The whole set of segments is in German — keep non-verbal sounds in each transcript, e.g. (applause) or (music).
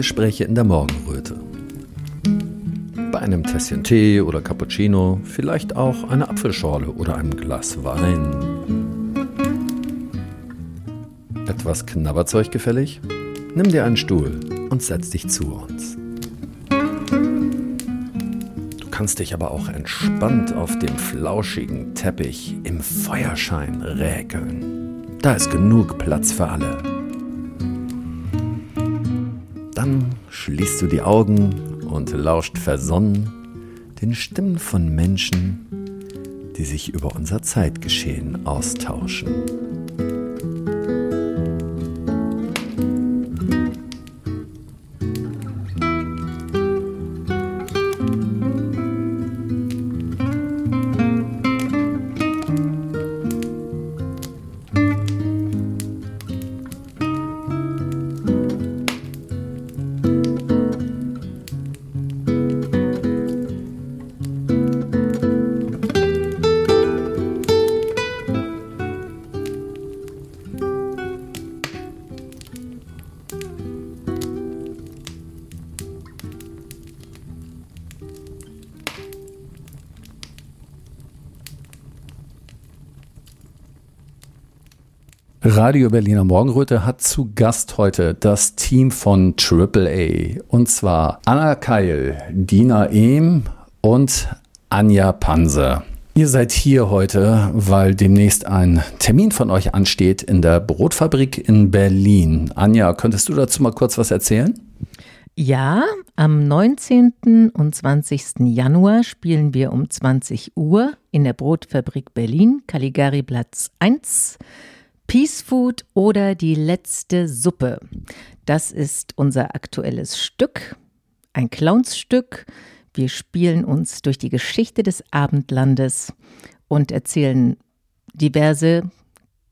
Kamingespräche in der Morgenröte. Bei einem Tässchen Tee oder Cappuccino, vielleicht auch eine Apfelschorle oder einem Glas Wein. Etwas Knabberzeug gefällig? Nimm dir einen Stuhl und setz dich zu uns. Du kannst dich aber auch entspannt auf dem flauschigen Teppich im Feuerschein räkeln. Da ist genug Platz für alle. Schließt du die Augen und lauscht versonnen den Stimmen von Menschen, die sich über unser Zeitgeschehen austauschen. Radio Berliner Morgenröte hat zu Gast heute das Team von AAA. Und zwar Anna Keil, Dina Ehm und Anja Panse. Ihr seid hier heute, weil demnächst ein Termin von euch ansteht in der Brotfabrik in Berlin. Anja, könntest du dazu mal kurz was erzählen? Ja, am 19. und 20. Januar spielen wir um 20 Uhr in der Brotfabrik Berlin, Caligari Platz 1. Peace Food oder die letzte Suppe. Das ist unser aktuelles Stück, ein Clownsstück. Wir spielen uns durch die Geschichte des Abendlandes und erzählen diverse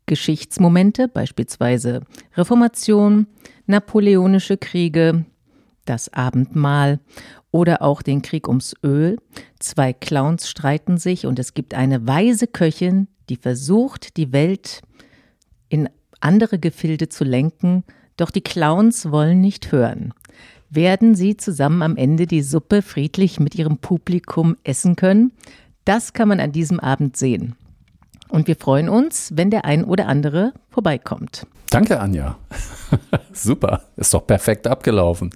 Geschichtsmomente, beispielsweise Reformation, napoleonische Kriege, das Abendmahl oder auch den Krieg ums Öl. Zwei Clowns streiten sich und es gibt eine weise Köchin, die versucht, die Welt in andere Gefilde zu lenken, doch die Clowns wollen nicht hören. Werden sie zusammen am Ende die Suppe friedlich mit ihrem Publikum essen können? Das kann man an diesem Abend sehen. Und wir freuen uns, wenn der ein oder andere vorbeikommt. Danke, Anja. (laughs) Super, ist doch perfekt abgelaufen.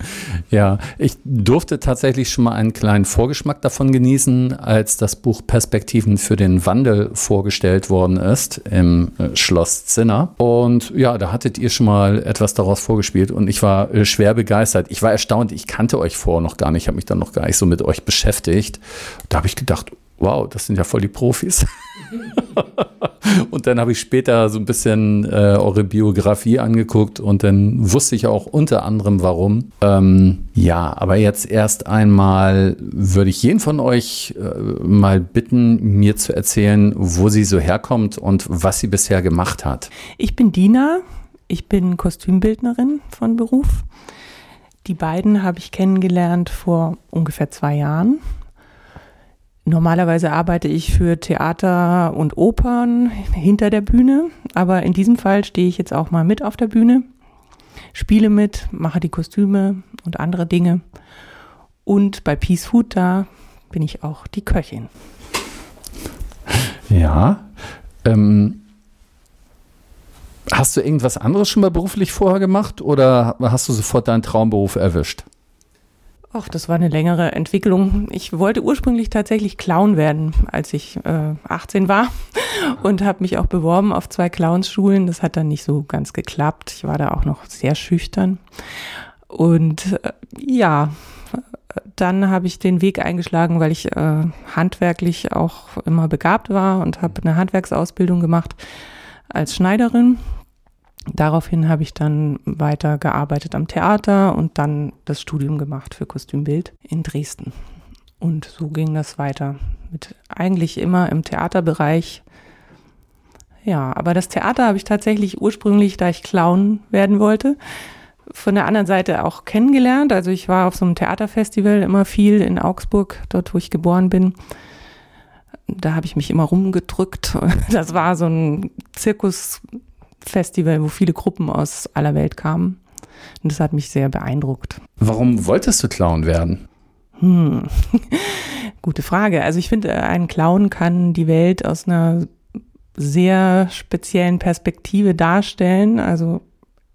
Ja, ich durfte tatsächlich schon mal einen kleinen Vorgeschmack davon genießen, als das Buch Perspektiven für den Wandel vorgestellt worden ist im äh, Schloss Zinner. Und ja, da hattet ihr schon mal etwas daraus vorgespielt und ich war äh, schwer begeistert. Ich war erstaunt, ich kannte euch vorher noch gar nicht, habe mich dann noch gar nicht so mit euch beschäftigt. Da habe ich gedacht, wow, das sind ja voll die Profis. (laughs) und dann habe ich später so ein bisschen äh, eure Biografie angeguckt und dann wusste ich auch unter anderem warum. Ähm, ja, aber jetzt erst einmal würde ich jeden von euch äh, mal bitten, mir zu erzählen, wo sie so herkommt und was sie bisher gemacht hat. Ich bin Dina, ich bin Kostümbildnerin von Beruf. Die beiden habe ich kennengelernt vor ungefähr zwei Jahren. Normalerweise arbeite ich für Theater und Opern hinter der Bühne, aber in diesem Fall stehe ich jetzt auch mal mit auf der Bühne, spiele mit, mache die Kostüme und andere Dinge. Und bei Peace Food, da bin ich auch die Köchin. Ja. Ähm, hast du irgendwas anderes schon mal beruflich vorher gemacht oder hast du sofort deinen Traumberuf erwischt? Ach, das war eine längere Entwicklung. Ich wollte ursprünglich tatsächlich Clown werden, als ich äh, 18 war und habe mich auch beworben auf zwei Clownsschulen. Das hat dann nicht so ganz geklappt. Ich war da auch noch sehr schüchtern. Und äh, ja, dann habe ich den Weg eingeschlagen, weil ich äh, handwerklich auch immer begabt war und habe eine Handwerksausbildung gemacht als Schneiderin Daraufhin habe ich dann weiter gearbeitet am Theater und dann das Studium gemacht für Kostümbild in Dresden. Und so ging das weiter mit eigentlich immer im Theaterbereich. Ja, aber das Theater habe ich tatsächlich ursprünglich, da ich Clown werden wollte, von der anderen Seite auch kennengelernt. Also ich war auf so einem Theaterfestival immer viel in Augsburg, dort wo ich geboren bin. Da habe ich mich immer rumgedrückt. (laughs) Das war so ein Zirkus Festival, wo viele Gruppen aus aller Welt kamen. Und das hat mich sehr beeindruckt. Warum wolltest du Clown werden? Hm. (laughs) Gute Frage. Also ich finde, ein Clown kann die Welt aus einer sehr speziellen Perspektive darstellen. Also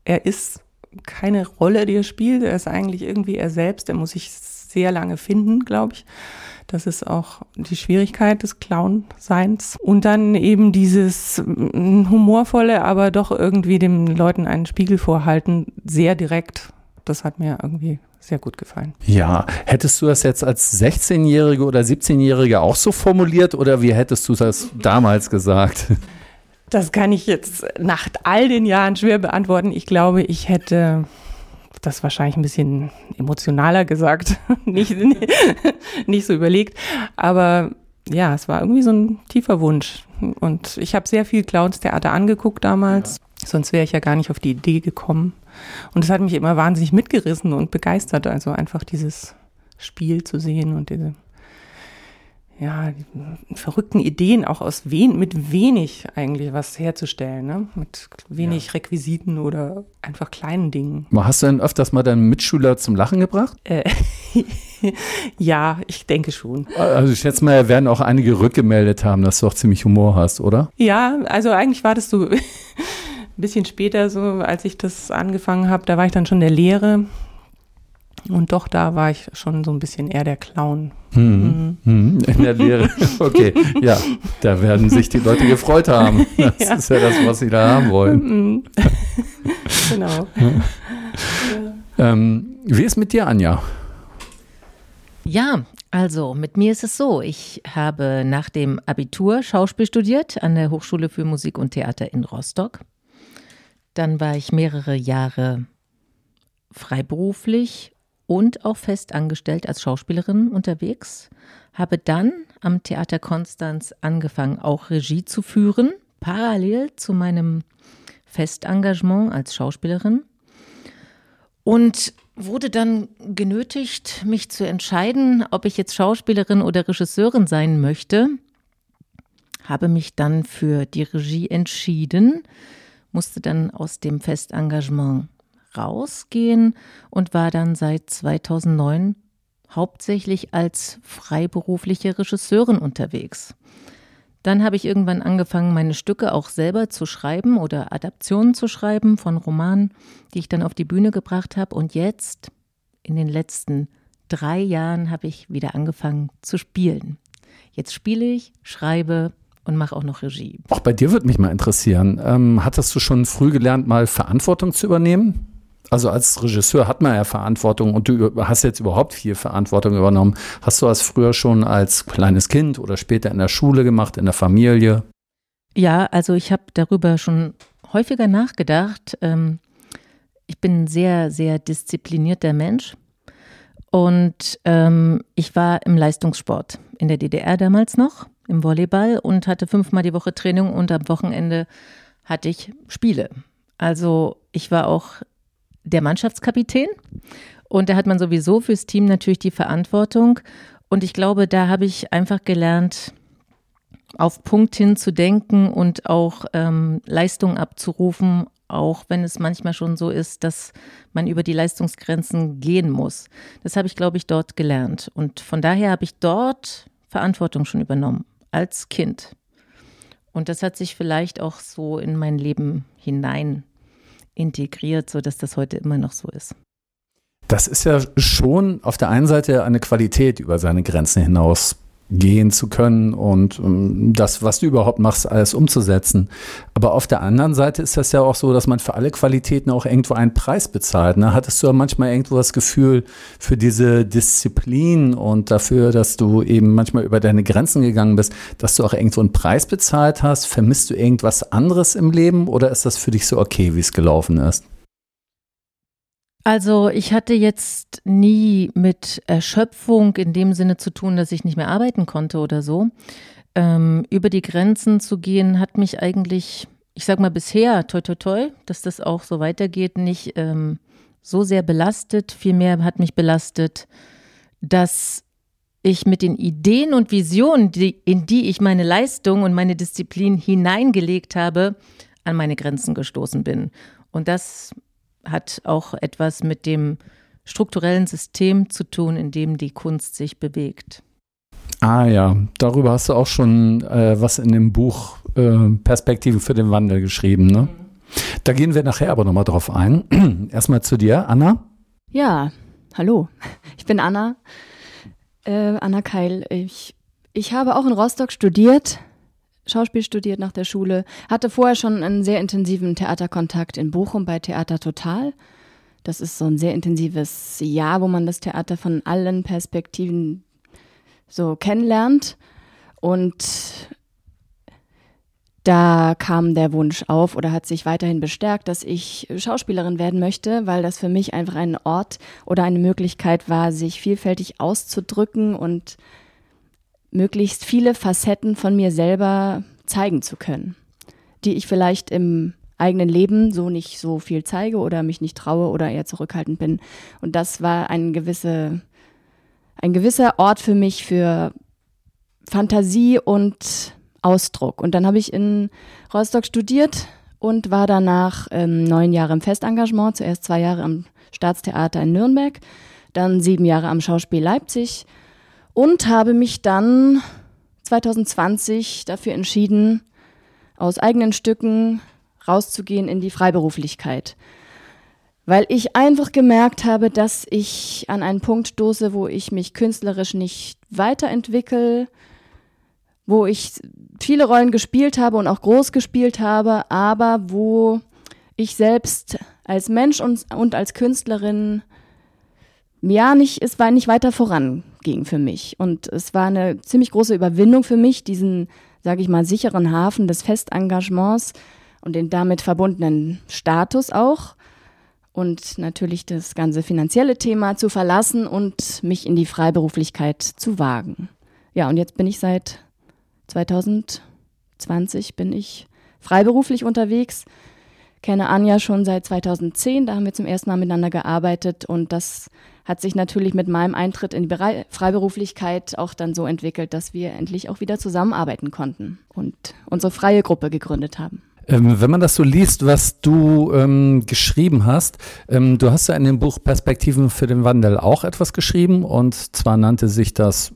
er ist keine Rolle, die er spielt. Er ist eigentlich irgendwie er selbst. Er muss sich sehr lange finden, glaube ich. Das ist auch die Schwierigkeit des Clown-Seins. Und dann eben dieses mm, humorvolle, aber doch irgendwie den Leuten einen Spiegel vorhalten, sehr direkt. Das hat mir irgendwie sehr gut gefallen. Ja, hättest du das jetzt als 16-Jährige oder 17-Jährige auch so formuliert oder wie hättest du das damals gesagt? Das kann ich jetzt nach all den Jahren schwer beantworten. Ich glaube, ich hätte das wahrscheinlich ein bisschen emotionaler gesagt, (laughs) nicht, nicht so überlegt. Aber ja, es war irgendwie so ein tiefer Wunsch. Und ich habe sehr viel Clowns-Theater angeguckt damals, ja. sonst wäre ich ja gar nicht auf die Idee gekommen. Und es hat mich immer wahnsinnig mitgerissen und begeistert, also einfach dieses Spiel zu sehen und diese ja, verrückten Ideen auch aus wen, mit wenig eigentlich was herzustellen, ne? mit wenig ja. Requisiten oder einfach kleinen Dingen. Hast du denn öfters mal deinen Mitschüler zum Lachen gebracht? Äh, (laughs) ja, ich denke schon. Also ich schätze mal, er werden auch einige rückgemeldet haben, dass du auch ziemlich Humor hast, oder? Ja, also eigentlich war das so (laughs) ein bisschen später so, als ich das angefangen habe, da war ich dann schon der Lehre und doch, da war ich schon so ein bisschen eher der Clown. Hm. Mhm. In der Lehre. (laughs) Okay, ja, da werden sich die Leute gefreut haben. (laughs) Das ja. ist ja das, was sie da haben wollen. Mhm. (laughs) genau. Ähm, wie ist mit dir, Anja? Ja, also mit mir ist es so. Ich habe nach dem Abitur Schauspiel studiert an der Hochschule für Musik und Theater in Rostock. Dann war ich mehrere Jahre freiberuflich und auch fest angestellt als Schauspielerin unterwegs. Habe dann am Theater Konstanz angefangen, auch Regie zu führen, parallel zu meinem Festengagement als Schauspielerin. Und wurde dann genötigt, mich zu entscheiden, ob ich jetzt Schauspielerin oder Regisseurin sein möchte. Habe mich dann für die Regie entschieden, musste dann aus dem Festengagement rausgehen und war dann seit 2009 hauptsächlich als freiberufliche Regisseurin unterwegs. Dann habe ich irgendwann angefangen, meine Stücke auch selber zu schreiben oder Adaptionen zu schreiben von Romanen, die ich dann auf die Bühne gebracht habe. Und jetzt, in den letzten drei Jahren, habe ich wieder angefangen zu spielen. Jetzt spiele ich, schreibe und mache auch noch Regie. Auch bei dir würde mich mal interessieren, ähm, hattest du schon früh gelernt, mal Verantwortung zu übernehmen? Also als Regisseur hat man ja Verantwortung und du hast jetzt überhaupt viel Verantwortung übernommen. Hast du das früher schon als kleines Kind oder später in der Schule gemacht, in der Familie? Ja, also ich habe darüber schon häufiger nachgedacht. Ähm, ich bin ein sehr, sehr disziplinierter Mensch und ähm, ich war im Leistungssport in der DDR damals noch, im Volleyball und hatte fünfmal die Woche Training und am Wochenende hatte ich Spiele. Also ich war auch der Mannschaftskapitän. Und da hat man sowieso fürs Team natürlich die Verantwortung. Und ich glaube, da habe ich einfach gelernt, auf Punkt hin zu denken und auch ähm, Leistung abzurufen, auch wenn es manchmal schon so ist, dass man über die Leistungsgrenzen gehen muss. Das habe ich, glaube ich, dort gelernt. Und von daher habe ich dort Verantwortung schon übernommen, als Kind. Und das hat sich vielleicht auch so in mein Leben hinein integriert, sodass das heute immer noch so ist. Das ist ja schon auf der einen Seite eine Qualität, über seine Grenzen hinaus gehen zu können und um, das, was du überhaupt machst, alles umzusetzen. Aber auf der anderen Seite ist das ja auch so, dass man für alle Qualitäten auch irgendwo einen Preis bezahlt. Ne? Hattest du ja manchmal irgendwo das Gefühl für diese Disziplin und dafür, dass du eben manchmal über deine Grenzen gegangen bist, dass du auch irgendwo einen Preis bezahlt hast? Vermisst du irgendwas anderes im Leben oder ist das für dich so okay, wie es gelaufen ist? Also ich hatte jetzt nie mit Erschöpfung in dem Sinne zu tun, dass ich nicht mehr arbeiten konnte oder so. Ähm, über die Grenzen zu gehen hat mich eigentlich, ich sag mal bisher, toi toi toi, dass das auch so weitergeht, nicht ähm, so sehr belastet. Vielmehr hat mich belastet, dass ich mit den Ideen und Visionen, die, in die ich meine Leistung und meine Disziplin hineingelegt habe, an meine Grenzen gestoßen bin. Und das hat auch etwas mit dem strukturellen System zu tun, in dem die Kunst sich bewegt. Ah ja, darüber hast du auch schon äh, was in dem Buch äh, Perspektiven für den Wandel geschrieben. Ne? Da gehen wir nachher aber nochmal drauf ein. (clears throat) Erstmal zu dir, Anna. Ja, hallo, ich bin Anna, äh, Anna Keil. Ich, ich habe auch in Rostock studiert, Schauspiel studiert nach der Schule, hatte vorher schon einen sehr intensiven Theaterkontakt in Bochum bei Theater Total. Das ist so ein sehr intensives Jahr, wo man das Theater von allen Perspektiven so kennenlernt. Und da kam der Wunsch auf oder hat sich weiterhin bestärkt, dass ich Schauspielerin werden möchte, weil das für mich einfach ein Ort oder eine Möglichkeit war, sich vielfältig auszudrücken und möglichst viele Facetten von mir selber zeigen zu können, die ich vielleicht im eigenen Leben so nicht so viel zeige oder mich nicht traue oder eher zurückhaltend bin. Und das war ein, gewisse, ein gewisser Ort für mich für Fantasie und Ausdruck. Und dann habe ich in Rostock studiert und war danach ähm, neun Jahre im Festengagement, zuerst zwei Jahre am Staatstheater in Nürnberg, dann sieben Jahre am Schauspiel Leipzig und habe mich dann 2020 dafür entschieden, aus eigenen Stücken rauszugehen in die Freiberuflichkeit. Weil ich einfach gemerkt habe, dass ich an einen Punkt stoße, wo ich mich künstlerisch nicht weiterentwickle, wo ich viele Rollen gespielt habe und auch groß gespielt habe, aber wo ich selbst als Mensch und, und als Künstlerin ja nicht, es war nicht weiter voranging für mich. Und es war eine ziemlich große Überwindung für mich, diesen, sage ich mal, sicheren Hafen des Festengagements und den damit verbundenen Status auch und natürlich das ganze finanzielle Thema zu verlassen und mich in die Freiberuflichkeit zu wagen. Ja, und jetzt bin ich seit 2020 bin ich freiberuflich unterwegs. Kenne Anja schon seit 2010, da haben wir zum ersten Mal miteinander gearbeitet und das hat sich natürlich mit meinem Eintritt in die Freiberuflichkeit auch dann so entwickelt, dass wir endlich auch wieder zusammenarbeiten konnten und unsere freie Gruppe gegründet haben. Ähm, wenn man das so liest, was du ähm, geschrieben hast, ähm, du hast ja in dem Buch Perspektiven für den Wandel auch etwas geschrieben und zwar nannte sich das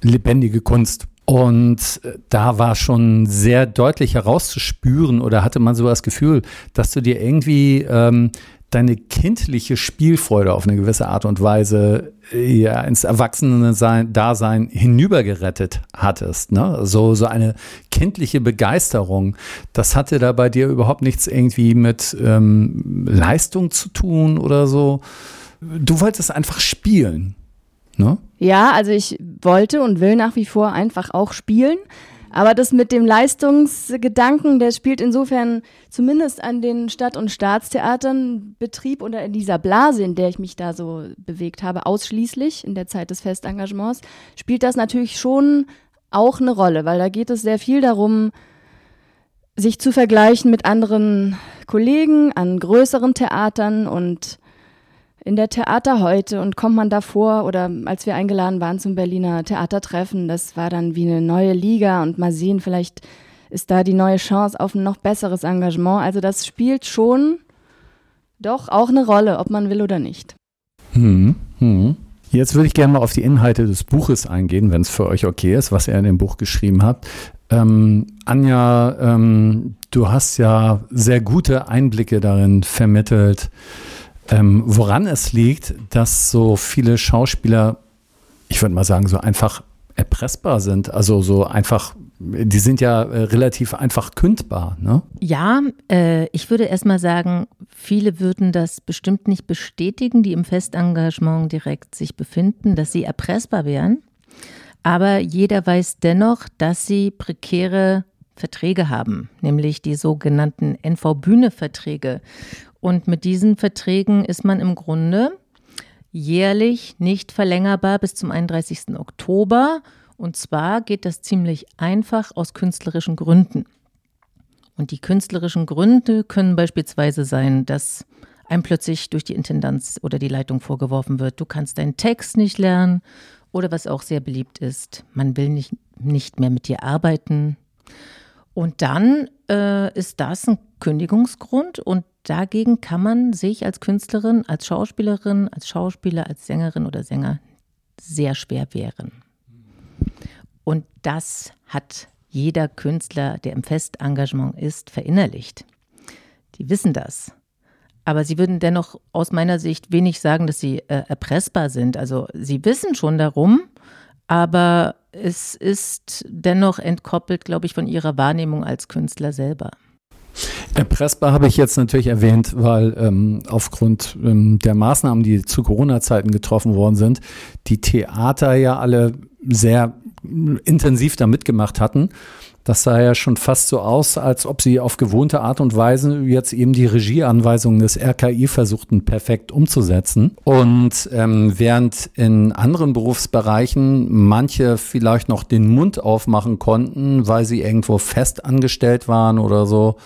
lebendige Kunst. Und äh, da war schon sehr deutlich herauszuspüren oder hatte man so das Gefühl, dass du dir irgendwie ähm, deine kindliche Spielfreude auf eine gewisse Art und Weise äh, ja, ins Erwachsene-Dasein hinübergerettet hattest. Ne? So, so eine kindliche Begeisterung. Das hatte da bei dir überhaupt nichts irgendwie mit ähm, Leistung zu tun oder so. Du wolltest einfach spielen. Ne? Ja, also ich wollte und will nach wie vor einfach auch spielen. Aber das mit dem Leistungsgedanken, der spielt insofern zumindest an den Stadt- und Staatstheatern Betrieb oder in dieser Blase, in der ich mich da so bewegt habe, ausschließlich in der Zeit des Festengagements, spielt das natürlich schon auch eine Rolle, weil da geht es sehr viel darum, sich zu vergleichen mit anderen Kollegen an größeren Theatern und in der Theater heute und kommt man davor oder als wir eingeladen waren zum Berliner Theatertreffen, das war dann wie eine neue Liga und mal sehen, vielleicht ist da die neue Chance auf ein noch besseres Engagement. Also das spielt schon doch auch eine Rolle, ob man will oder nicht. Hm, hm. Jetzt würde ich gerne mal auf die Inhalte des Buches eingehen, wenn es für euch okay ist, was ihr in dem Buch geschrieben habt. Ähm, Anja, ähm, du hast ja sehr gute Einblicke darin vermittelt, ähm, woran es liegt, dass so viele Schauspieler, ich würde mal sagen, so einfach erpressbar sind. Also so einfach, die sind ja äh, relativ einfach kündbar. Ne? Ja, äh, ich würde erst mal sagen, viele würden das bestimmt nicht bestätigen, die im Festengagement direkt sich befinden, dass sie erpressbar wären. Aber jeder weiß dennoch, dass sie prekäre Verträge haben, nämlich die sogenannten NV-Bühne-Verträge. Und mit diesen Verträgen ist man im Grunde jährlich nicht verlängerbar bis zum 31. Oktober. Und zwar geht das ziemlich einfach aus künstlerischen Gründen. Und die künstlerischen Gründe können beispielsweise sein, dass einem plötzlich durch die Intendanz oder die Leitung vorgeworfen wird, du kannst deinen Text nicht lernen. Oder was auch sehr beliebt ist, man will nicht, nicht mehr mit dir arbeiten. Und dann äh, ist das ein Kündigungsgrund und dagegen kann man sich als Künstlerin, als Schauspielerin, als Schauspieler, als Sängerin oder Sänger sehr schwer wehren. Und das hat jeder Künstler, der im Festengagement ist, verinnerlicht. Die wissen das. Aber sie würden dennoch aus meiner Sicht wenig sagen, dass sie äh, erpressbar sind. Also sie wissen schon darum, aber es ist dennoch entkoppelt, glaube ich, von ihrer Wahrnehmung als Künstler selber. Erpressbar habe ich jetzt natürlich erwähnt, weil ähm, aufgrund ähm, der Maßnahmen, die zu Corona-Zeiten getroffen worden sind, die Theater ja alle sehr intensiv da mitgemacht hatten. Das sah ja schon fast so aus, als ob sie auf gewohnte Art und Weise jetzt eben die Regieanweisungen des RKI versuchten perfekt umzusetzen. Und ähm, während in anderen Berufsbereichen manche vielleicht noch den Mund aufmachen konnten, weil sie irgendwo fest angestellt waren oder so,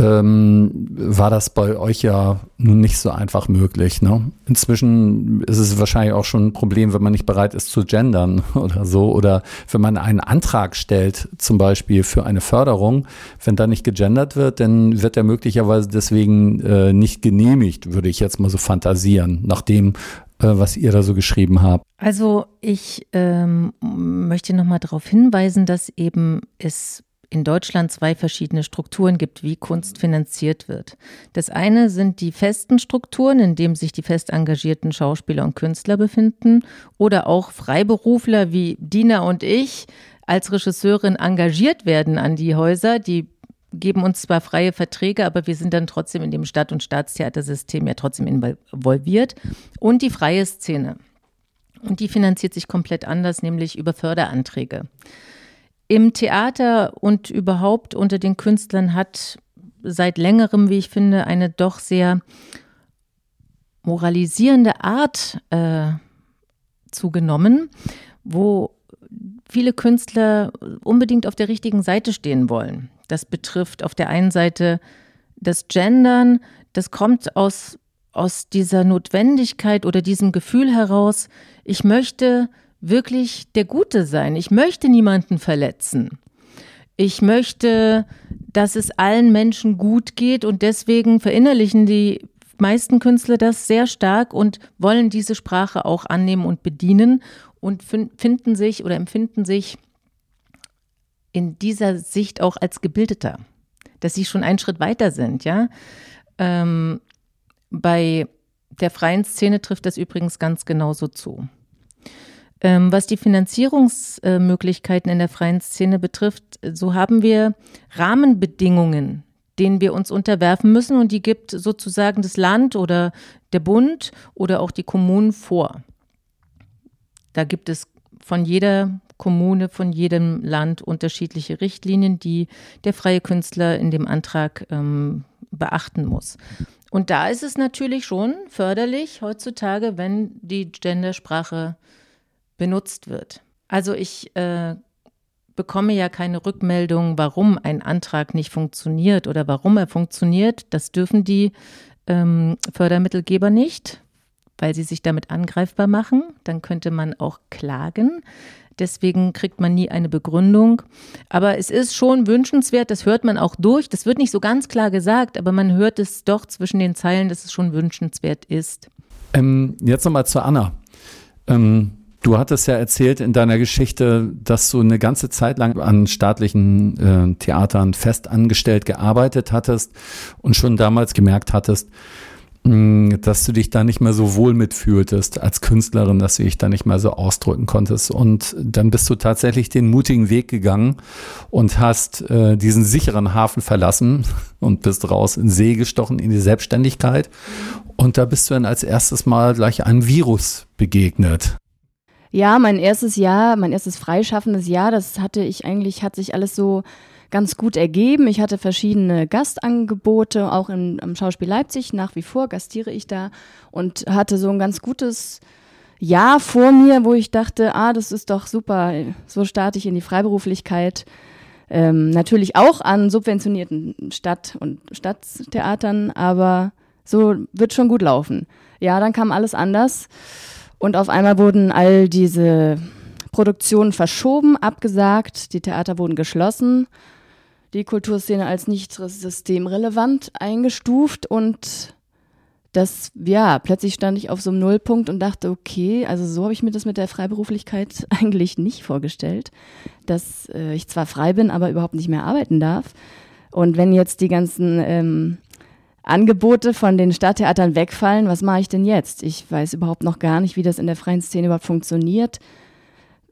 ähm, war das bei euch ja nun nicht so einfach möglich. Ne? Inzwischen ist es wahrscheinlich auch schon ein Problem, wenn man nicht bereit ist zu gendern (laughs) oder so. Oder wenn man einen Antrag stellt, zum Beispiel für eine Förderung, wenn da nicht gegendert wird, dann wird er möglicherweise deswegen äh, nicht genehmigt, würde ich jetzt mal so fantasieren, nach dem, äh, was ihr da so geschrieben habt. Also ich ähm, möchte nochmal darauf hinweisen, dass eben es in Deutschland zwei verschiedene Strukturen gibt, wie Kunst finanziert wird. Das eine sind die festen Strukturen, in denen sich die fest engagierten Schauspieler und Künstler befinden oder auch Freiberufler wie Dina und ich als Regisseurin engagiert werden an die Häuser, die geben uns zwar freie Verträge, aber wir sind dann trotzdem in dem Stadt- und Staatstheatersystem ja trotzdem involviert. Und die freie Szene. Und die finanziert sich komplett anders, nämlich über Förderanträge. Im Theater und überhaupt unter den Künstlern hat seit längerem, wie ich finde, eine doch sehr moralisierende Art äh, zugenommen, wo viele Künstler unbedingt auf der richtigen Seite stehen wollen. Das betrifft auf der einen Seite das Gendern, das kommt aus, aus dieser Notwendigkeit oder diesem Gefühl heraus, ich möchte wirklich der Gute sein. Ich möchte niemanden verletzen. Ich möchte, dass es allen Menschen gut geht und deswegen verinnerlichen die meisten Künstler das sehr stark und wollen diese Sprache auch annehmen und bedienen und finden sich oder empfinden sich in dieser Sicht auch als Gebildeter, dass sie schon einen Schritt weiter sind, ja. Ähm, bei der freien Szene trifft das übrigens ganz genauso zu. Ähm, was die Finanzierungsmöglichkeiten in der freien Szene betrifft, so haben wir Rahmenbedingungen, denen wir uns unterwerfen müssen und die gibt sozusagen das Land oder der Bund oder auch die Kommunen vor. Da gibt es von jeder Kommune, von jedem Land unterschiedliche Richtlinien, die der freie Künstler in dem Antrag ähm, beachten muss. Und da ist es natürlich schon förderlich heutzutage, wenn die Gendersprache benutzt wird. Also ich äh, bekomme ja keine Rückmeldung, warum ein Antrag nicht funktioniert oder warum er funktioniert. Das dürfen die ähm, Fördermittelgeber nicht, weil sie sich damit angreifbar machen. Dann könnte man auch klagen. Deswegen kriegt man nie eine Begründung. Aber es ist schon wünschenswert, das hört man auch durch. Das wird nicht so ganz klar gesagt, aber man hört es doch zwischen den Zeilen, dass es schon wünschenswert ist. Ähm, jetzt nochmal zu Anna. Ähm, Du hattest ja erzählt in deiner Geschichte, dass du eine ganze Zeit lang an staatlichen äh, Theatern fest angestellt gearbeitet hattest und schon damals gemerkt hattest, mh, dass du dich da nicht mehr so wohl mitfühltest als Künstlerin, dass du dich da nicht mehr so ausdrücken konntest. Und dann bist du tatsächlich den mutigen Weg gegangen und hast äh, diesen sicheren Hafen verlassen (laughs) und bist raus in See gestochen in die Selbstständigkeit. Und da bist du dann als erstes Mal gleich einem Virus begegnet. Ja, mein erstes Jahr, mein erstes freischaffendes Jahr, das hatte ich eigentlich, hat sich alles so ganz gut ergeben. Ich hatte verschiedene Gastangebote, auch im, im Schauspiel Leipzig. Nach wie vor gastiere ich da und hatte so ein ganz gutes Jahr vor mir, wo ich dachte, ah, das ist doch super. So starte ich in die Freiberuflichkeit. Ähm, natürlich auch an subventionierten Stadt- und Stadttheatern, aber so wird schon gut laufen. Ja, dann kam alles anders. Und auf einmal wurden all diese Produktionen verschoben, abgesagt, die Theater wurden geschlossen. die Kulturszene als nicht systemrelevant eingestuft und das, ja, plötzlich stand ich auf so einem Nullpunkt und dachte, okay, also so habe ich mir das mit der Freiberuflichkeit (laughs) eigentlich nicht vorgestellt, dass äh, ich zwar frei bin, aber überhaupt nicht mehr arbeiten darf. Und wenn jetzt die ganzen ähm, Angebote von den Stadttheatern wegfallen, was mache ich denn jetzt? Ich weiß überhaupt noch gar nicht, wie das in der freien Szene überhaupt funktioniert.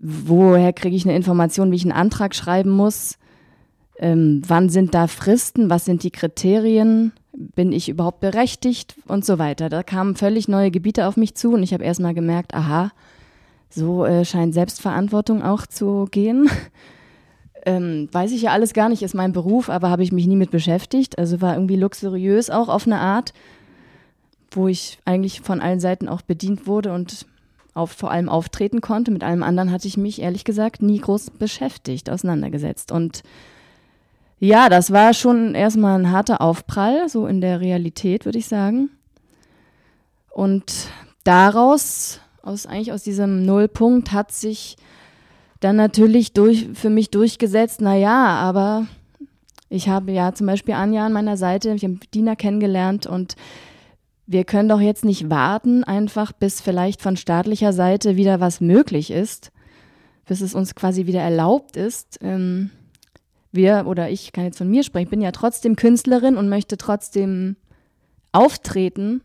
Woher kriege ich eine Information, wie ich einen Antrag schreiben muss? Ähm, wann sind da Fristen? Was sind die Kriterien? Bin ich überhaupt berechtigt? Und so weiter. Da kamen völlig neue Gebiete auf mich zu und ich habe erstmal gemerkt, aha, so äh, scheint Selbstverantwortung auch zu gehen. Ähm, weiß ich ja alles gar nicht, ist mein Beruf, aber habe ich mich nie mit beschäftigt. Also war irgendwie luxuriös auch auf eine Art, wo ich eigentlich von allen Seiten auch bedient wurde und auf, vor allem auftreten konnte. Mit allem anderen hatte ich mich ehrlich gesagt nie groß beschäftigt, auseinandergesetzt. Und ja, das war schon erstmal ein harter Aufprall, so in der Realität, würde ich sagen. Und daraus, aus, eigentlich aus diesem Nullpunkt, hat sich dann natürlich durch, für mich durchgesetzt, na ja, aber ich habe ja zum Beispiel Anja an meiner Seite, ich habe Dina kennengelernt und wir können doch jetzt nicht warten, einfach bis vielleicht von staatlicher Seite wieder was möglich ist, bis es uns quasi wieder erlaubt ist. Ähm, wir oder ich kann jetzt von mir sprechen, bin ja trotzdem Künstlerin und möchte trotzdem auftreten.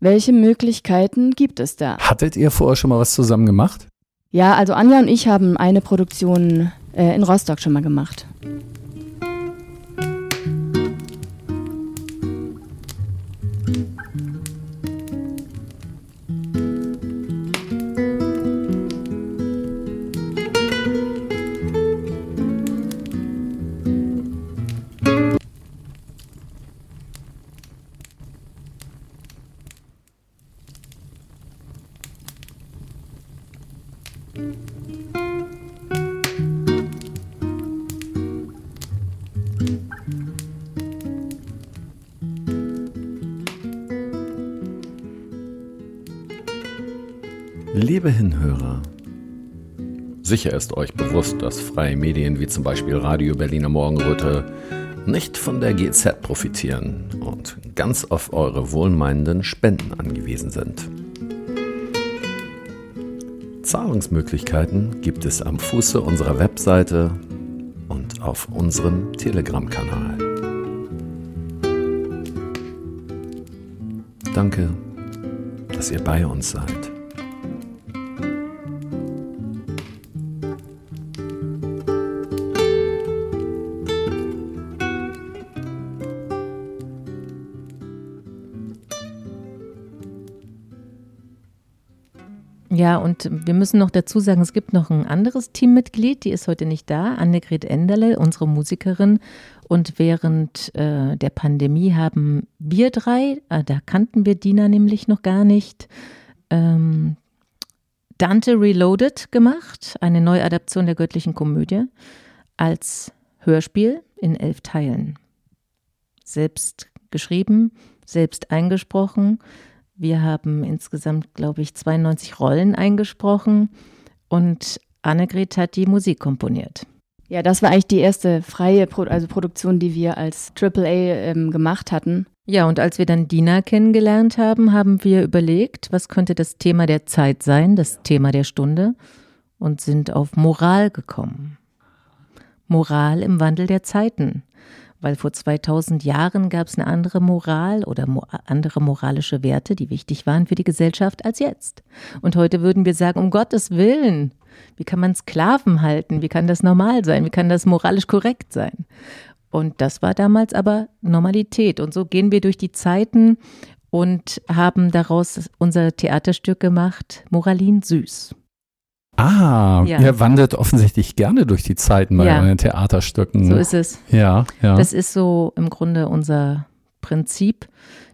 Welche Möglichkeiten gibt es da? Hattet ihr vorher schon mal was zusammen gemacht? Ja, also Anja und ich haben eine Produktion äh, in Rostock schon mal gemacht. Sicher ist euch bewusst, dass freie Medien wie zum Beispiel Radio Berliner Morgenröte nicht von der GZ profitieren und ganz auf eure wohlmeinenden Spenden angewiesen sind. Zahlungsmöglichkeiten gibt es am Fuße unserer Webseite und auf unserem Telegram-Kanal. Danke, dass ihr bei uns seid. Ja, und wir müssen noch dazu sagen, es gibt noch ein anderes Teammitglied, die ist heute nicht da, Annegret Enderle, unsere Musikerin. Und während äh, der Pandemie haben wir drei, äh, da kannten wir Dina nämlich noch gar nicht, ähm, Dante Reloaded gemacht, eine Neuadaption der göttlichen Komödie, als Hörspiel in elf Teilen. Selbst geschrieben, selbst eingesprochen wir haben insgesamt, glaube ich, 92 Rollen eingesprochen und Annegret hat die Musik komponiert. Ja, das war eigentlich die erste freie Pro also Produktion, die wir als AAA ähm, gemacht hatten. Ja, und als wir dann Dina kennengelernt haben, haben wir überlegt, was könnte das Thema der Zeit sein, das Thema der Stunde, und sind auf Moral gekommen. Moral im Wandel der Zeiten weil vor 2000 Jahren gab es eine andere Moral oder mo andere moralische Werte, die wichtig waren für die Gesellschaft als jetzt. Und heute würden wir sagen, um Gottes Willen, wie kann man Sklaven halten? Wie kann das normal sein? Wie kann das moralisch korrekt sein? Und das war damals aber Normalität. Und so gehen wir durch die Zeiten und haben daraus unser Theaterstück gemacht, Moralin Süß. Ah, ja. ihr wandert offensichtlich gerne durch die Zeiten bei ja. euren Theaterstücken. So ist es. Ja, ja. Das ist so im Grunde unser Prinzip,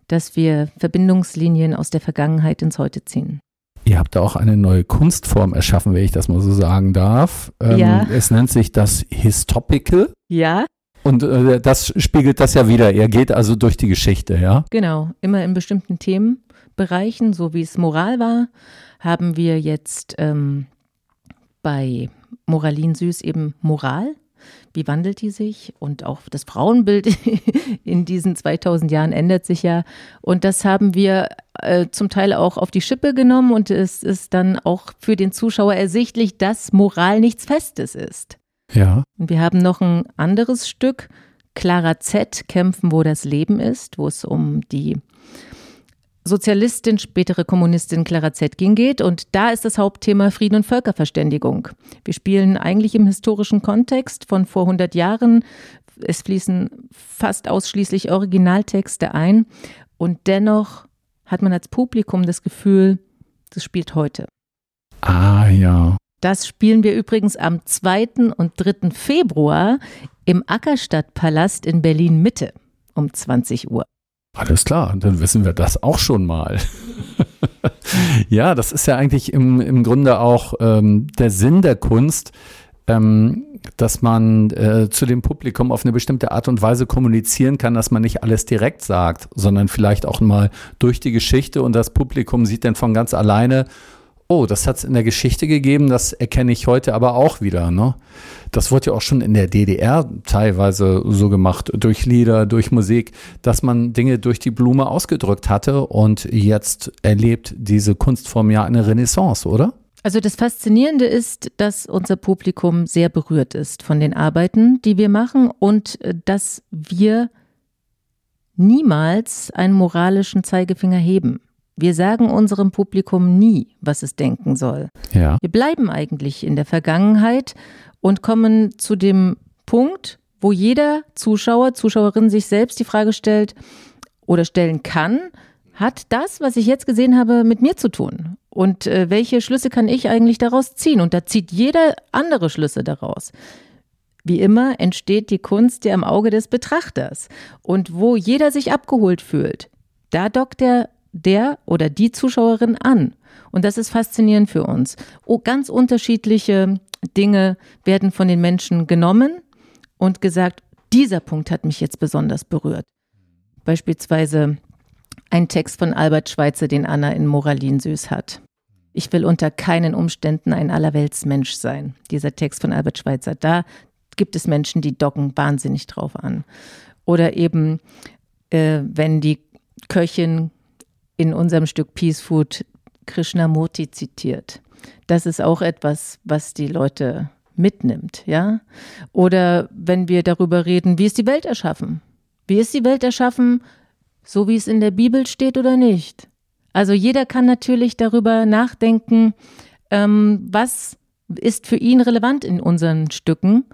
dass wir Verbindungslinien aus der Vergangenheit ins Heute ziehen. Ihr habt da auch eine neue Kunstform erschaffen, wenn ich das mal so sagen darf. Ähm, ja. Es nennt sich das Histopical. Ja. Und äh, das spiegelt das ja wieder. Ihr geht also durch die Geschichte, ja? Genau, immer in bestimmten Themenbereichen, so wie es Moral war, haben wir jetzt ähm, bei Moralin Süß eben Moral. Wie wandelt die sich? Und auch das Frauenbild (laughs) in diesen 2000 Jahren ändert sich ja. Und das haben wir äh, zum Teil auch auf die Schippe genommen und es ist dann auch für den Zuschauer ersichtlich, dass Moral nichts Festes ist. Ja. Und wir haben noch ein anderes Stück, Clara Z, Kämpfen, wo das Leben ist, wo es um die Sozialistin, spätere Kommunistin Clara Zetkin geht. Und da ist das Hauptthema Frieden und Völkerverständigung. Wir spielen eigentlich im historischen Kontext von vor 100 Jahren. Es fließen fast ausschließlich Originaltexte ein. Und dennoch hat man als Publikum das Gefühl, das spielt heute. Ah, ja. Das spielen wir übrigens am 2. und 3. Februar im Ackerstadtpalast in Berlin Mitte um 20 Uhr. Alles klar, dann wissen wir das auch schon mal. (laughs) ja, das ist ja eigentlich im, im Grunde auch ähm, der Sinn der Kunst, ähm, dass man äh, zu dem Publikum auf eine bestimmte Art und Weise kommunizieren kann, dass man nicht alles direkt sagt, sondern vielleicht auch mal durch die Geschichte und das Publikum sieht dann von ganz alleine, oh, das hat es in der Geschichte gegeben, das erkenne ich heute aber auch wieder. Ne? Das wurde ja auch schon in der DDR teilweise so gemacht, durch Lieder, durch Musik, dass man Dinge durch die Blume ausgedrückt hatte und jetzt erlebt diese Kunstform ja eine Renaissance, oder? Also das Faszinierende ist, dass unser Publikum sehr berührt ist von den Arbeiten, die wir machen und äh, dass wir niemals einen moralischen Zeigefinger heben. Wir sagen unserem Publikum nie, was es denken soll. Ja. Wir bleiben eigentlich in der Vergangenheit und kommen zu dem Punkt, wo jeder Zuschauer, Zuschauerin sich selbst die Frage stellt oder stellen kann, hat das, was ich jetzt gesehen habe, mit mir zu tun? Und äh, welche Schlüsse kann ich eigentlich daraus ziehen? Und da zieht jeder andere Schlüsse daraus. Wie immer entsteht die Kunst ja im Auge des Betrachters. Und wo jeder sich abgeholt fühlt, da dockt er der oder die Zuschauerin an. Und das ist faszinierend für uns. Oh, ganz unterschiedliche Dinge werden von den Menschen genommen und gesagt, dieser Punkt hat mich jetzt besonders berührt. Beispielsweise ein Text von Albert Schweitzer, den Anna in Moralin süß hat. Ich will unter keinen Umständen ein Allerweltsmensch sein. Dieser Text von Albert Schweitzer. Da gibt es Menschen, die docken wahnsinnig drauf an. Oder eben, äh, wenn die Köchin in unserem Stück Peace Food Krishnamurti zitiert. Das ist auch etwas, was die Leute mitnimmt, ja? Oder wenn wir darüber reden, wie ist die Welt erschaffen? Wie ist die Welt erschaffen, so wie es in der Bibel steht oder nicht? Also jeder kann natürlich darüber nachdenken, ähm, was ist für ihn relevant in unseren Stücken.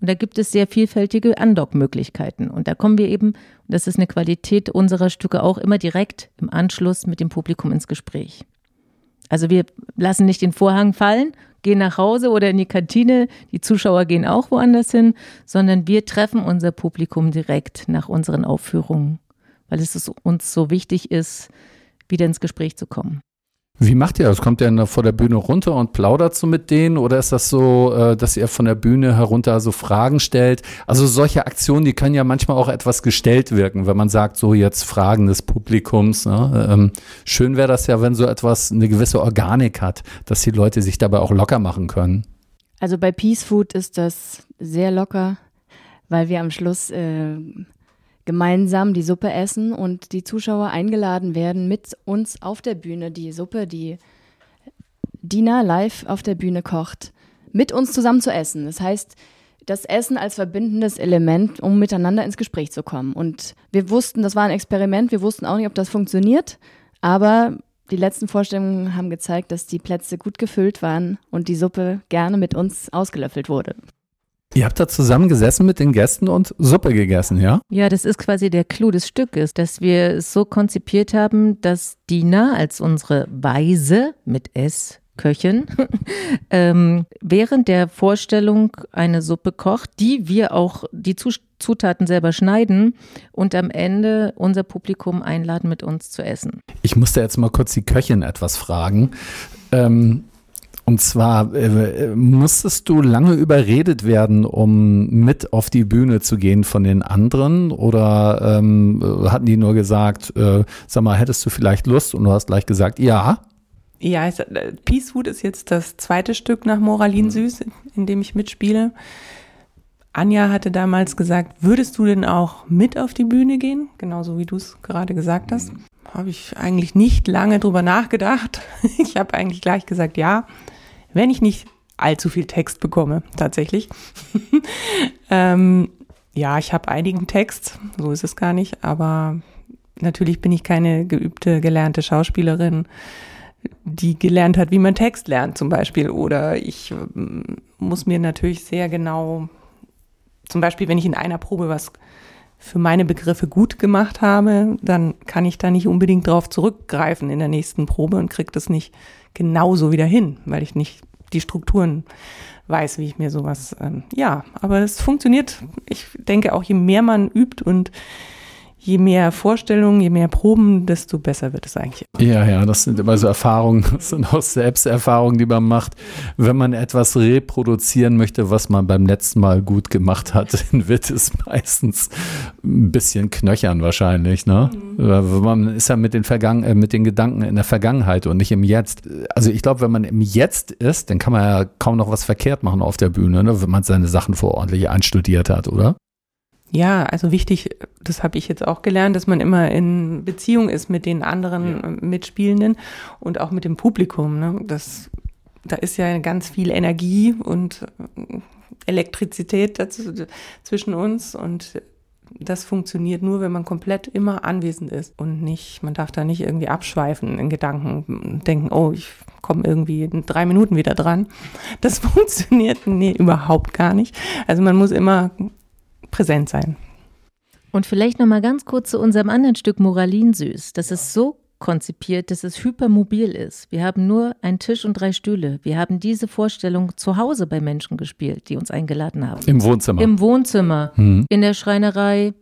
Und da gibt es sehr vielfältige Andockmöglichkeiten. Und da kommen wir eben, das ist eine Qualität unserer Stücke auch immer direkt im Anschluss mit dem Publikum ins Gespräch. Also wir lassen nicht den Vorhang fallen, gehen nach Hause oder in die Kantine, die Zuschauer gehen auch woanders hin, sondern wir treffen unser Publikum direkt nach unseren Aufführungen, weil es uns so wichtig ist, wieder ins Gespräch zu kommen. Wie macht ihr das? Kommt ihr vor der Bühne runter und plaudert so mit denen? Oder ist das so, äh, dass ihr von der Bühne herunter so Fragen stellt? Also solche Aktionen, die können ja manchmal auch etwas gestellt wirken, wenn man sagt, so jetzt Fragen des Publikums. Ne? Ähm, schön wäre das ja, wenn so etwas eine gewisse Organik hat, dass die Leute sich dabei auch locker machen können. Also bei Peace Food ist das sehr locker, weil wir am Schluss äh, gemeinsam die Suppe essen und die Zuschauer eingeladen werden, mit uns auf der Bühne die Suppe, die Dina live auf der Bühne kocht, mit uns zusammen zu essen. Das heißt, das Essen als verbindendes Element, um miteinander ins Gespräch zu kommen. Und wir wussten, das war ein Experiment, wir wussten auch nicht, ob das funktioniert, aber die letzten Vorstellungen haben gezeigt, dass die Plätze gut gefüllt waren und die Suppe gerne mit uns ausgelöffelt wurde. Ihr habt da zusammen gesessen mit den Gästen und Suppe gegessen, ja? Ja, das ist quasi der Clou des Stückes, dass wir es so konzipiert haben, dass Dina als unsere Weise mit S Köchin, (laughs) ähm, während der Vorstellung eine Suppe kocht, die wir auch die Zutaten selber schneiden und am Ende unser Publikum einladen, mit uns zu essen. Ich musste jetzt mal kurz die Köchin etwas fragen. Ähm, und zwar äh, musstest du lange überredet werden, um mit auf die Bühne zu gehen von den anderen? Oder ähm, hatten die nur gesagt, äh, sag mal, hättest du vielleicht Lust? Und du hast gleich gesagt, ja. Ja, äh, Peace Food ist jetzt das zweite Stück nach Moralin mhm. Süß, in dem ich mitspiele. Anja hatte damals gesagt, würdest du denn auch mit auf die Bühne gehen? Genauso wie du es gerade gesagt hast. Habe ich eigentlich nicht lange drüber nachgedacht. (laughs) Ich habe eigentlich gleich gesagt, ja, wenn ich nicht allzu viel Text bekomme, tatsächlich. (laughs) ähm, ja, ich habe einigen Text, so ist es gar nicht, aber natürlich bin ich keine geübte, gelernte Schauspielerin, die gelernt hat, wie man Text lernt zum Beispiel. Oder ich ähm, muss mir natürlich sehr genau, zum Beispiel, wenn ich in einer Probe was für meine Begriffe gut gemacht habe, dann kann ich da nicht unbedingt drauf zurückgreifen in der nächsten Probe und kriege das nicht genauso wieder hin, weil ich nicht die Strukturen weiß, wie ich mir sowas, ähm, ja, aber es funktioniert. Ich denke auch, je mehr man übt und je mehr Vorstellungen, je mehr Proben, desto besser wird es eigentlich. Ja, ja, das sind immer so Erfahrungen, (laughs) das sind auch Selbsterfahrungen, die man macht. Wenn man etwas reproduzieren möchte, was man beim letzten Mal gut gemacht hat, (laughs) dann wird es meistens ein bisschen knöchern wahrscheinlich. Ne? Mhm. Man ist ja mit den, Vergangen äh, mit den Gedanken in der Vergangenheit und nicht im Jetzt. Also ich glaube, wenn man im Jetzt ist, dann kann man ja kaum noch was verkehrt machen auf der Bühne, ne? wenn man seine Sachen vorordentlich einstudiert hat, oder? Ja, also wichtig, das habe ich jetzt auch gelernt, dass man immer in Beziehung ist mit den anderen ja. Mitspielenden und auch mit dem Publikum. Ne? Das, da ist ja ganz viel Energie und Elektrizität dazu, zwischen uns und das funktioniert nur, wenn man komplett immer anwesend ist und nicht, man darf da nicht irgendwie abschweifen in Gedanken und denken, oh, ich komme irgendwie in drei Minuten wieder dran. Das (laughs) funktioniert nee, überhaupt gar nicht. Also man muss immer präsent sein. Und vielleicht noch mal ganz kurz zu unserem anderen Stück Moralin süß. Das ist so konzipiert, dass es hypermobil ist. Wir haben nur einen Tisch und drei Stühle. Wir haben diese Vorstellung zu Hause bei Menschen gespielt, die uns eingeladen haben. Im Wohnzimmer. Im Wohnzimmer, mhm. in der Schreinerei,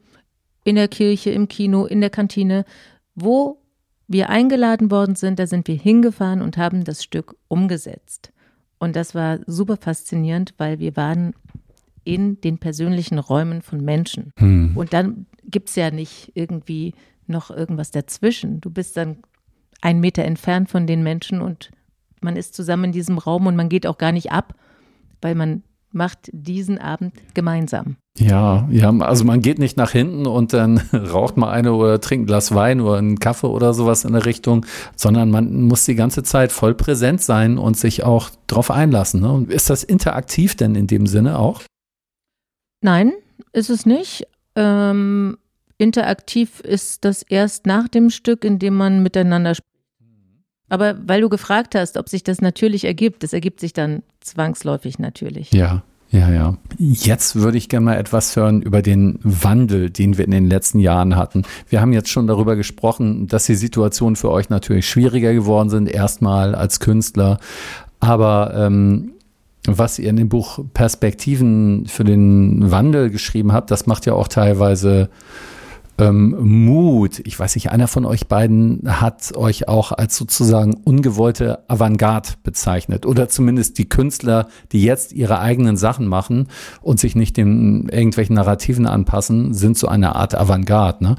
in der Kirche, im Kino, in der Kantine. Wo wir eingeladen worden sind, da sind wir hingefahren und haben das Stück umgesetzt. Und das war super faszinierend, weil wir waren in den persönlichen Räumen von Menschen. Hm. Und dann gibt es ja nicht irgendwie noch irgendwas dazwischen. Du bist dann einen Meter entfernt von den Menschen und man ist zusammen in diesem Raum und man geht auch gar nicht ab, weil man macht diesen Abend gemeinsam. Ja, ja, also man geht nicht nach hinten und dann (laughs) raucht mal eine oder trinkt ein Glas Wein oder einen Kaffee oder sowas in der Richtung, sondern man muss die ganze Zeit voll präsent sein und sich auch darauf einlassen. Ne? Ist das interaktiv denn in dem Sinne auch? Nein, ist es nicht. Ähm, interaktiv ist das erst nach dem Stück, in dem man miteinander spricht. Aber weil du gefragt hast, ob sich das natürlich ergibt, das ergibt sich dann zwangsläufig natürlich. Ja, ja, ja. Jetzt würde ich gerne mal etwas hören über den Wandel, den wir in den letzten Jahren hatten. Wir haben jetzt schon darüber gesprochen, dass die Situationen für euch natürlich schwieriger geworden sind, erstmal als Künstler. Aber ähm, was ihr in dem Buch Perspektiven für den Wandel geschrieben habt, das macht ja auch teilweise ähm, Mut. Ich weiß nicht, einer von euch beiden hat euch auch als sozusagen ungewollte Avantgarde bezeichnet oder zumindest die Künstler, die jetzt ihre eigenen Sachen machen und sich nicht den irgendwelchen Narrativen anpassen, sind so eine Art Avantgarde. Ne?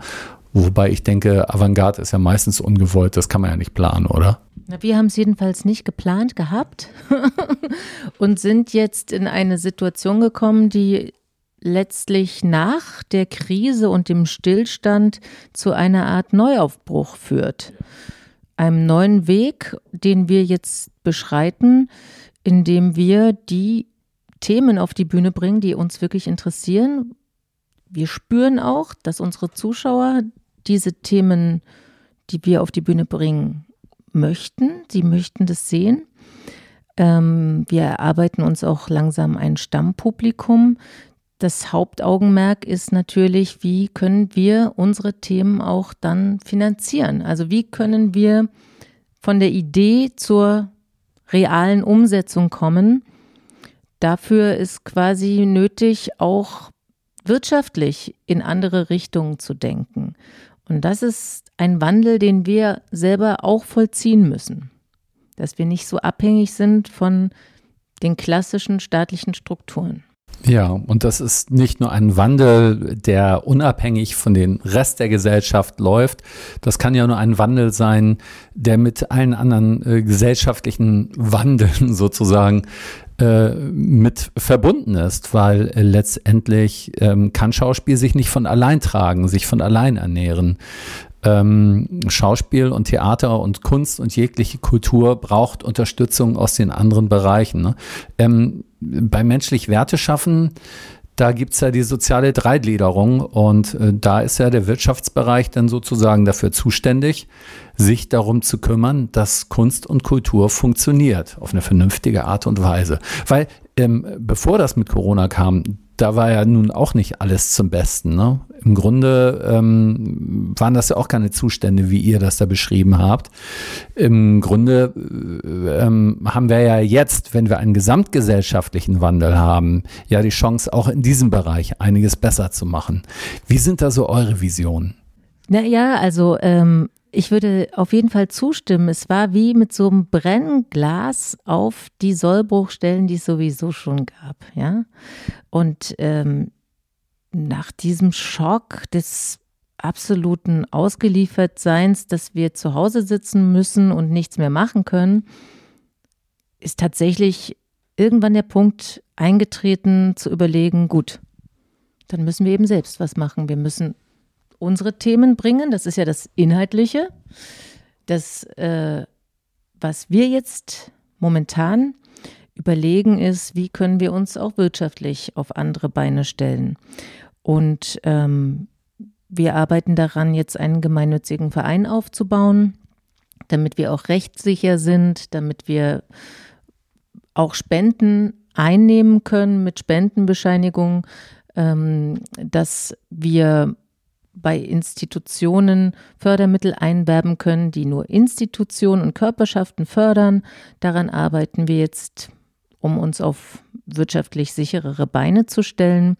Wobei ich denke, Avantgarde ist ja meistens ungewollt, das kann man ja nicht planen, oder? Wir haben es jedenfalls nicht geplant gehabt (laughs) und sind jetzt in eine Situation gekommen, die letztlich nach der Krise und dem Stillstand zu einer Art Neuaufbruch führt. Einem neuen Weg, den wir jetzt beschreiten, indem wir die Themen auf die Bühne bringen, die uns wirklich interessieren. Wir spüren auch, dass unsere Zuschauer diese Themen, die wir auf die Bühne bringen, möchten. Sie möchten das sehen. Ähm, wir erarbeiten uns auch langsam ein Stammpublikum. Das Hauptaugenmerk ist natürlich, wie können wir unsere Themen auch dann finanzieren? Also wie können wir von der Idee zur realen Umsetzung kommen? Dafür ist quasi nötig, auch wirtschaftlich in andere Richtungen zu denken. Und das ist ein Wandel, den wir selber auch vollziehen müssen. Dass wir nicht so abhängig sind von den klassischen staatlichen Strukturen. Ja, und das ist nicht nur ein Wandel, der unabhängig von dem Rest der Gesellschaft läuft. Das kann ja nur ein Wandel sein, der mit allen anderen äh, gesellschaftlichen Wandeln (laughs) sozusagen äh, mit verbunden ist, weil äh, letztendlich ähm, kann Schauspiel sich nicht von allein tragen, sich von allein ernähren. Ähm, Schauspiel und Theater und Kunst und jegliche Kultur braucht Unterstützung aus den anderen Bereichen. Ne? Ähm, bei menschlich Werte schaffen, da gibt's ja die soziale Dreigliederung und äh, da ist ja der Wirtschaftsbereich dann sozusagen dafür zuständig, sich darum zu kümmern, dass Kunst und Kultur funktioniert auf eine vernünftige Art und Weise. Weil ähm, bevor das mit Corona kam, da war ja nun auch nicht alles zum Besten. Ne? Im Grunde ähm, waren das ja auch keine Zustände, wie ihr das da beschrieben habt. Im Grunde äh, ähm, haben wir ja jetzt, wenn wir einen gesamtgesellschaftlichen Wandel haben, ja die Chance, auch in diesem Bereich einiges besser zu machen. Wie sind da so eure Visionen? Naja, also ähm, ich würde auf jeden Fall zustimmen. Es war wie mit so einem Brennglas auf die Sollbruchstellen, die es sowieso schon gab, ja. Und ähm, nach diesem Schock des absoluten Ausgeliefertseins, dass wir zu Hause sitzen müssen und nichts mehr machen können, ist tatsächlich irgendwann der Punkt eingetreten zu überlegen, gut, dann müssen wir eben selbst was machen. Wir müssen unsere Themen bringen. Das ist ja das Inhaltliche. Das, äh, was wir jetzt momentan überlegen, ist, wie können wir uns auch wirtschaftlich auf andere Beine stellen. Und ähm, wir arbeiten daran, jetzt einen gemeinnützigen Verein aufzubauen, damit wir auch rechtssicher sind, damit wir auch Spenden einnehmen können mit Spendenbescheinigung, ähm, dass wir bei Institutionen Fördermittel einwerben können, die nur Institutionen und Körperschaften fördern. Daran arbeiten wir jetzt, um uns auf wirtschaftlich sicherere Beine zu stellen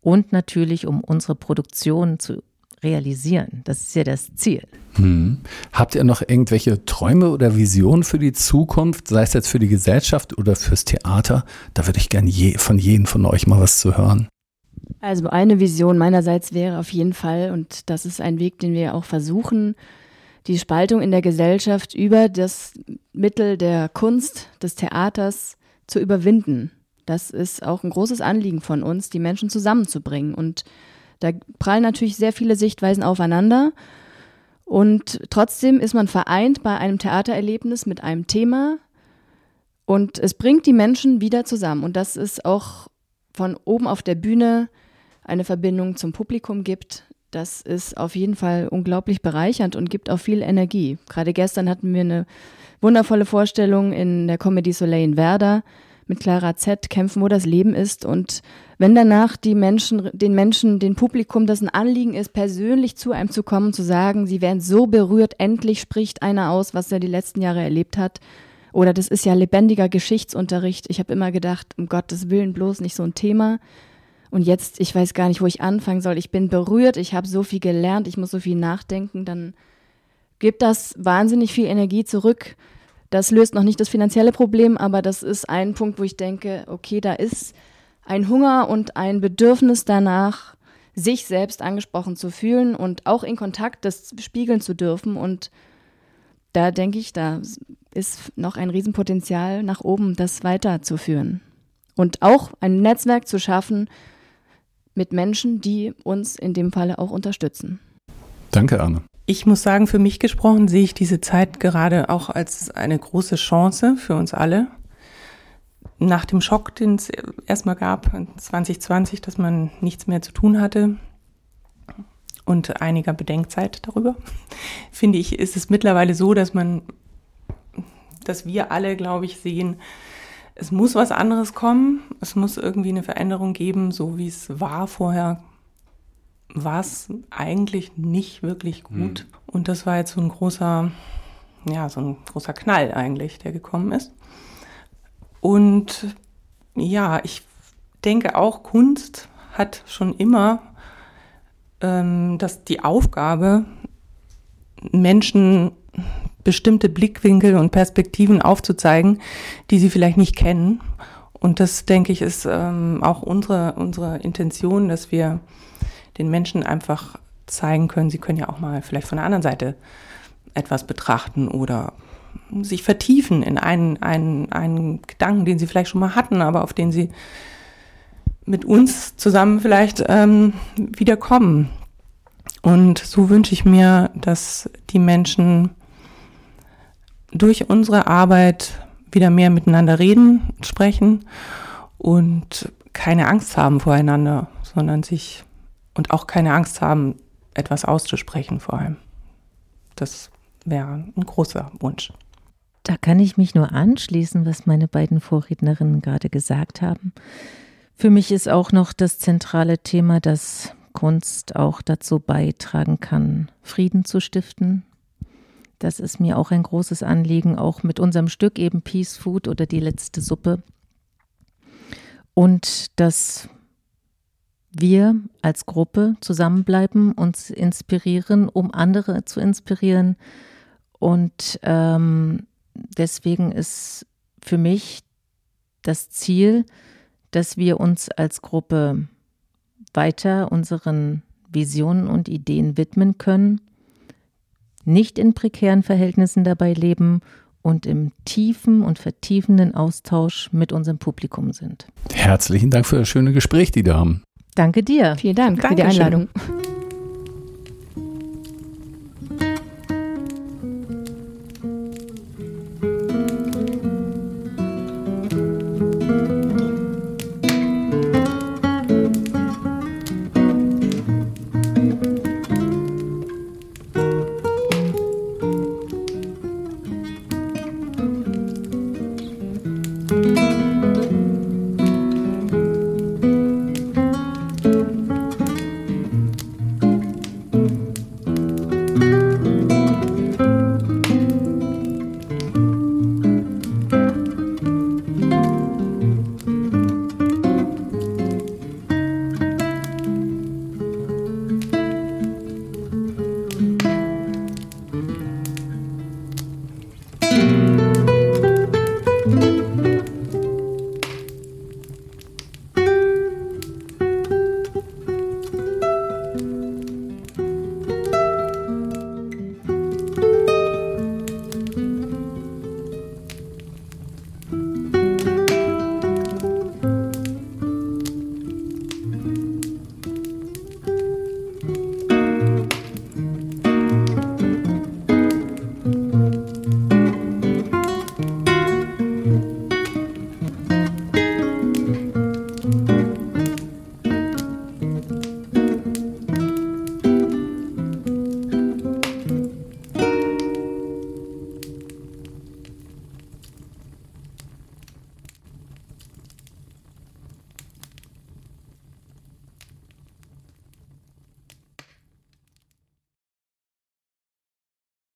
und natürlich, um unsere Produktion zu realisieren. Das ist ja das Ziel. Hm. Habt ihr noch irgendwelche Träume oder Visionen für die Zukunft, sei es jetzt für die Gesellschaft oder fürs Theater? Da würde ich gerne je, von jedem von euch mal was zu hören. Also eine Vision meinerseits wäre auf jeden Fall, und das ist ein Weg, den wir auch versuchen, die Spaltung in der Gesellschaft über das Mittel der Kunst, des Theaters zu überwinden. Das ist auch ein großes Anliegen von uns, die Menschen zusammenzubringen. Und da prallen natürlich sehr viele Sichtweisen aufeinander. Und trotzdem ist man vereint bei einem Theatererlebnis mit einem Thema. Und es bringt die Menschen wieder zusammen. Und das ist auch von oben auf der Bühne eine Verbindung zum Publikum gibt, das ist auf jeden Fall unglaublich bereichernd und gibt auch viel Energie. Gerade gestern hatten wir eine wundervolle Vorstellung in der Comedy Soleil in Werder mit Clara Z. Kämpfen, wo das Leben ist. Und wenn danach die Menschen, den Menschen, den Publikum das ein Anliegen ist, persönlich zu einem zu kommen, zu sagen, sie werden so berührt, endlich spricht einer aus, was er die letzten Jahre erlebt hat. Oder das ist ja lebendiger Geschichtsunterricht. Ich habe immer gedacht, um Gottes Willen bloß nicht so ein Thema. Und jetzt, ich weiß gar nicht, wo ich anfangen soll. Ich bin berührt, ich habe so viel gelernt, ich muss so viel nachdenken. Dann gibt das wahnsinnig viel Energie zurück. Das löst noch nicht das finanzielle Problem, aber das ist ein Punkt, wo ich denke, okay, da ist ein Hunger und ein Bedürfnis danach, sich selbst angesprochen zu fühlen und auch in Kontakt das spiegeln zu dürfen. Und da denke ich, da ist noch ein Riesenpotenzial nach oben, das weiterzuführen. Und auch ein Netzwerk zu schaffen, mit Menschen, die uns in dem Falle auch unterstützen. Danke, Anne. Ich muss sagen, für mich gesprochen sehe ich diese Zeit gerade auch als eine große Chance für uns alle. Nach dem Schock, den es erstmal gab, 2020, dass man nichts mehr zu tun hatte und einiger Bedenkzeit darüber, (laughs) finde ich, ist es mittlerweile so, dass man, dass wir alle, glaube ich, sehen, es muss was anderes kommen. Es muss irgendwie eine Veränderung geben, so wie es war vorher. War es eigentlich nicht wirklich gut. Mhm. Und das war jetzt so ein großer, ja, so ein großer Knall eigentlich, der gekommen ist. Und ja, ich denke auch, Kunst hat schon immer ähm, dass die Aufgabe, Menschen bestimmte Blickwinkel und Perspektiven aufzuzeigen, die sie vielleicht nicht kennen Und das, denke ich, ist ähm, auch unsere, unsere Intention, dass wir den Menschen einfach zeigen können, sie können ja auch mal vielleicht von der anderen Seite etwas betrachten oder sich vertiefen in einen, einen, einen Gedanken, den sie vielleicht schon mal hatten, aber auf den sie mit uns zusammen vielleicht ähm, wieder kommen. Und so wünsche ich mir, dass die Menschen durch unsere Arbeit wieder mehr miteinander reden, sprechen und keine Angst haben voreinander, sondern sich und auch keine Angst haben, etwas auszusprechen vor allem. Das wäre ein großer Wunsch. Da kann ich mich nur anschließen, was meine beiden Vorrednerinnen gerade gesagt haben. Für mich ist auch noch das zentrale Thema, dass Kunst auch dazu beitragen kann, Frieden zu stiften. Das ist mir auch ein großes Anliegen, auch mit unserem Stück eben Peace Food oder die letzte Suppe. Und dass wir als Gruppe zusammenbleiben, uns inspirieren, um andere zu inspirieren. Und ähm, deswegen ist für mich das Ziel, dass wir uns als Gruppe weiter unseren Visionen und Ideen widmen können, nicht in prekären Verhältnissen dabei leben und im tiefen und vertiefenden Austausch mit unserem Publikum sind. Herzlichen Dank für das schöne Gespräch, die Damen. Danke dir. Vielen Dank Dankeschön. für die Einladung.